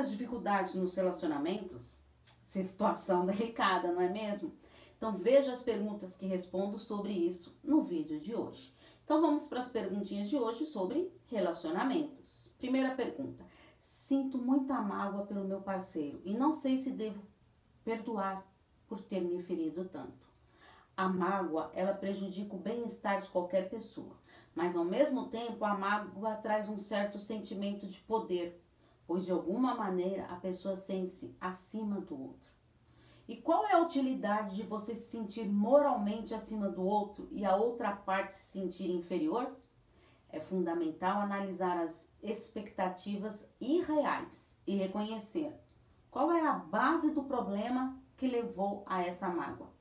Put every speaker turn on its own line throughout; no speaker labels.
as dificuldades nos relacionamentos? Situação delicada, não é mesmo? Então veja as perguntas que respondo sobre isso no vídeo de hoje. Então vamos para as perguntinhas de hoje sobre relacionamentos. Primeira pergunta: Sinto muita mágoa pelo meu parceiro e não sei se devo perdoar por ter me ferido tanto. A mágoa, ela prejudica o bem-estar de qualquer pessoa, mas ao mesmo tempo a mágoa traz um certo sentimento de poder, pois de alguma maneira a pessoa sente-se acima do outro. E qual é a utilidade de você se sentir moralmente acima do outro e a outra parte se sentir inferior? É fundamental analisar as expectativas irreais e reconhecer qual é a base do problema que levou a essa mágoa.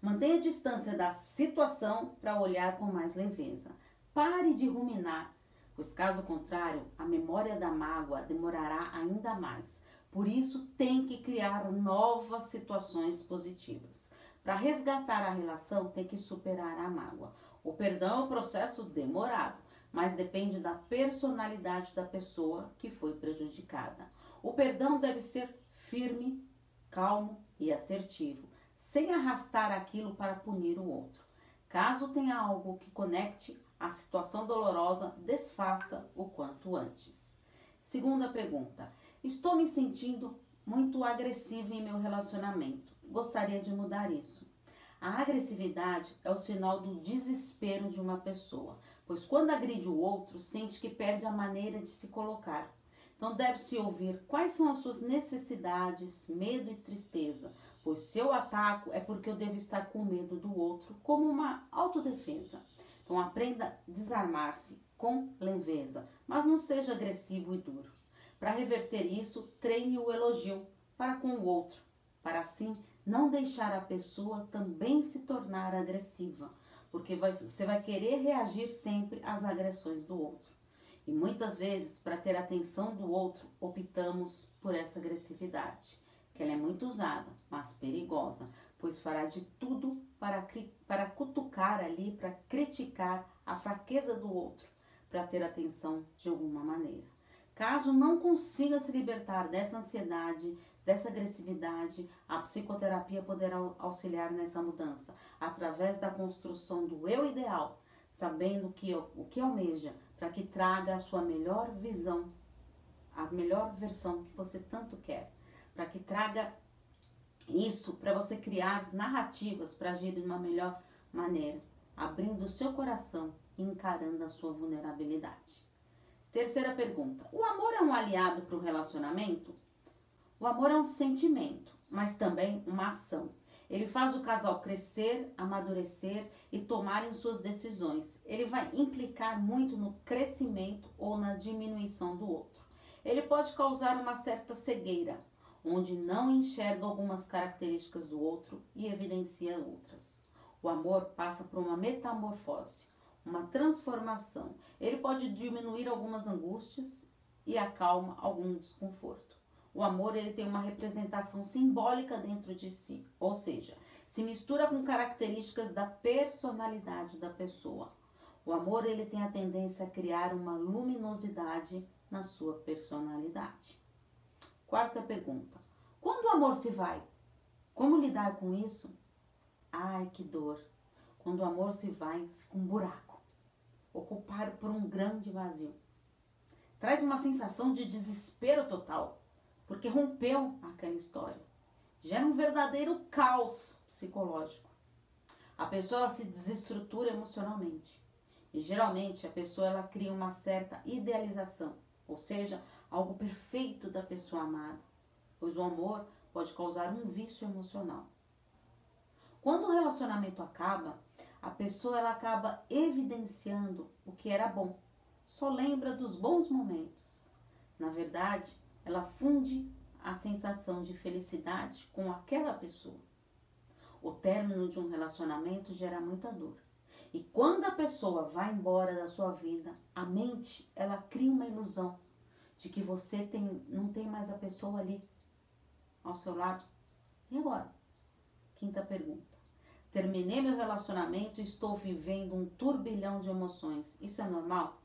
Mantenha a distância da situação para olhar com mais leveza. Pare de ruminar, pois caso contrário, a memória da mágoa demorará ainda mais. Por isso, tem que criar novas situações positivas. Para resgatar a relação, tem que superar a mágoa. O perdão é um processo demorado, mas depende da personalidade da pessoa que foi prejudicada. O perdão deve ser firme, calmo e assertivo, sem arrastar aquilo para punir o outro. Caso tenha algo que conecte a situação dolorosa, desfaça o quanto antes. Segunda pergunta: Estou me sentindo muito agressiva em meu relacionamento. Gostaria de mudar isso. A agressividade é o sinal do desespero de uma pessoa, pois quando agride o outro, sente que perde a maneira de se colocar. Então deve-se ouvir quais são as suas necessidades, medo e tristeza, pois se eu ataco é porque eu devo estar com medo do outro, como uma autodefesa. Então aprenda a desarmar-se com leveza, mas não seja agressivo e duro. Para reverter isso, treine o elogio para com o outro, para assim não deixar a pessoa também se tornar agressiva porque você vai querer reagir sempre às agressões do outro. E muitas vezes, para ter atenção do outro, optamos por essa agressividade, que ela é muito usada, mas perigosa, pois fará de tudo para, para cutucar ali, para criticar a fraqueza do outro, para ter atenção de alguma maneira. Caso não consiga se libertar dessa ansiedade, dessa agressividade, a psicoterapia poderá auxiliar nessa mudança, através da construção do eu ideal, sabendo que, o que almeja, para que traga a sua melhor visão, a melhor versão que você tanto quer, para que traga isso para você criar narrativas para agir de uma melhor maneira, abrindo o seu coração e encarando a sua vulnerabilidade. Terceira pergunta: o amor é um aliado para o relacionamento? O amor é um sentimento, mas também uma ação. Ele faz o casal crescer, amadurecer e tomarem suas decisões. Ele vai implicar muito no crescimento ou na diminuição do outro. Ele pode causar uma certa cegueira, onde não enxerga algumas características do outro e evidencia outras. O amor passa por uma metamorfose, uma transformação. Ele pode diminuir algumas angústias e acalma algum desconforto. O amor ele tem uma representação simbólica dentro de si, ou seja, se mistura com características da personalidade da pessoa. O amor ele tem a tendência a criar uma luminosidade na sua personalidade. Quarta pergunta: quando o amor se vai, como lidar com isso? Ai, que dor! Quando o amor se vai, fica um buraco, ocupado por um grande vazio. Traz uma sensação de desespero total porque rompeu aquela história. Gera um verdadeiro caos psicológico. A pessoa se desestrutura emocionalmente. E geralmente a pessoa ela cria uma certa idealização, ou seja, algo perfeito da pessoa amada, pois o amor pode causar um vício emocional. Quando o relacionamento acaba, a pessoa ela acaba evidenciando o que era bom, só lembra dos bons momentos. Na verdade, ela funde a sensação de felicidade com aquela pessoa. O término de um relacionamento gera muita dor. E quando a pessoa vai embora da sua vida, a mente, ela cria uma ilusão de que você tem, não tem mais a pessoa ali ao seu lado. E agora? Quinta pergunta. Terminei meu relacionamento e estou vivendo um turbilhão de emoções. Isso é normal?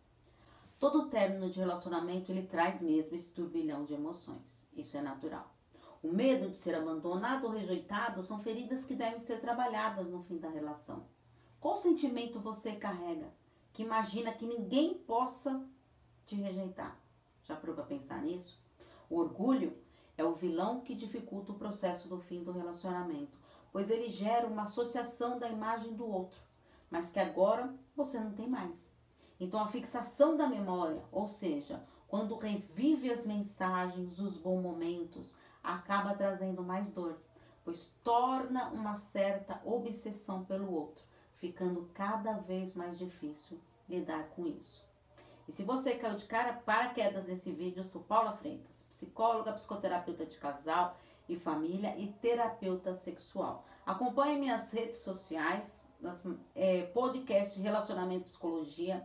Todo término de relacionamento ele traz mesmo esse turbilhão de emoções. Isso é natural. O medo de ser abandonado ou rejeitado são feridas que devem ser trabalhadas no fim da relação. Qual sentimento você carrega que imagina que ninguém possa te rejeitar? Já parou para pensar nisso? O orgulho é o vilão que dificulta o processo do fim do relacionamento, pois ele gera uma associação da imagem do outro, mas que agora você não tem mais. Então a fixação da memória, ou seja, quando revive as mensagens, os bons momentos, acaba trazendo mais dor, pois torna uma certa obsessão pelo outro, ficando cada vez mais difícil lidar com isso. E se você caiu de cara paraquedas nesse vídeo, eu sou Paula Freitas, psicóloga, psicoterapeuta de casal e família e terapeuta sexual. Acompanhe minhas redes sociais, nas, é, podcast Relacionamento Psicologia.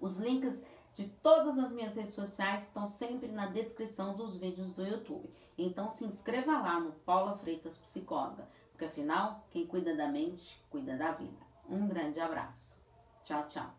Os links de todas as minhas redes sociais estão sempre na descrição dos vídeos do YouTube. Então se inscreva lá no Paula Freitas Psicóloga, porque afinal, quem cuida da mente, cuida da vida. Um grande abraço. Tchau, tchau.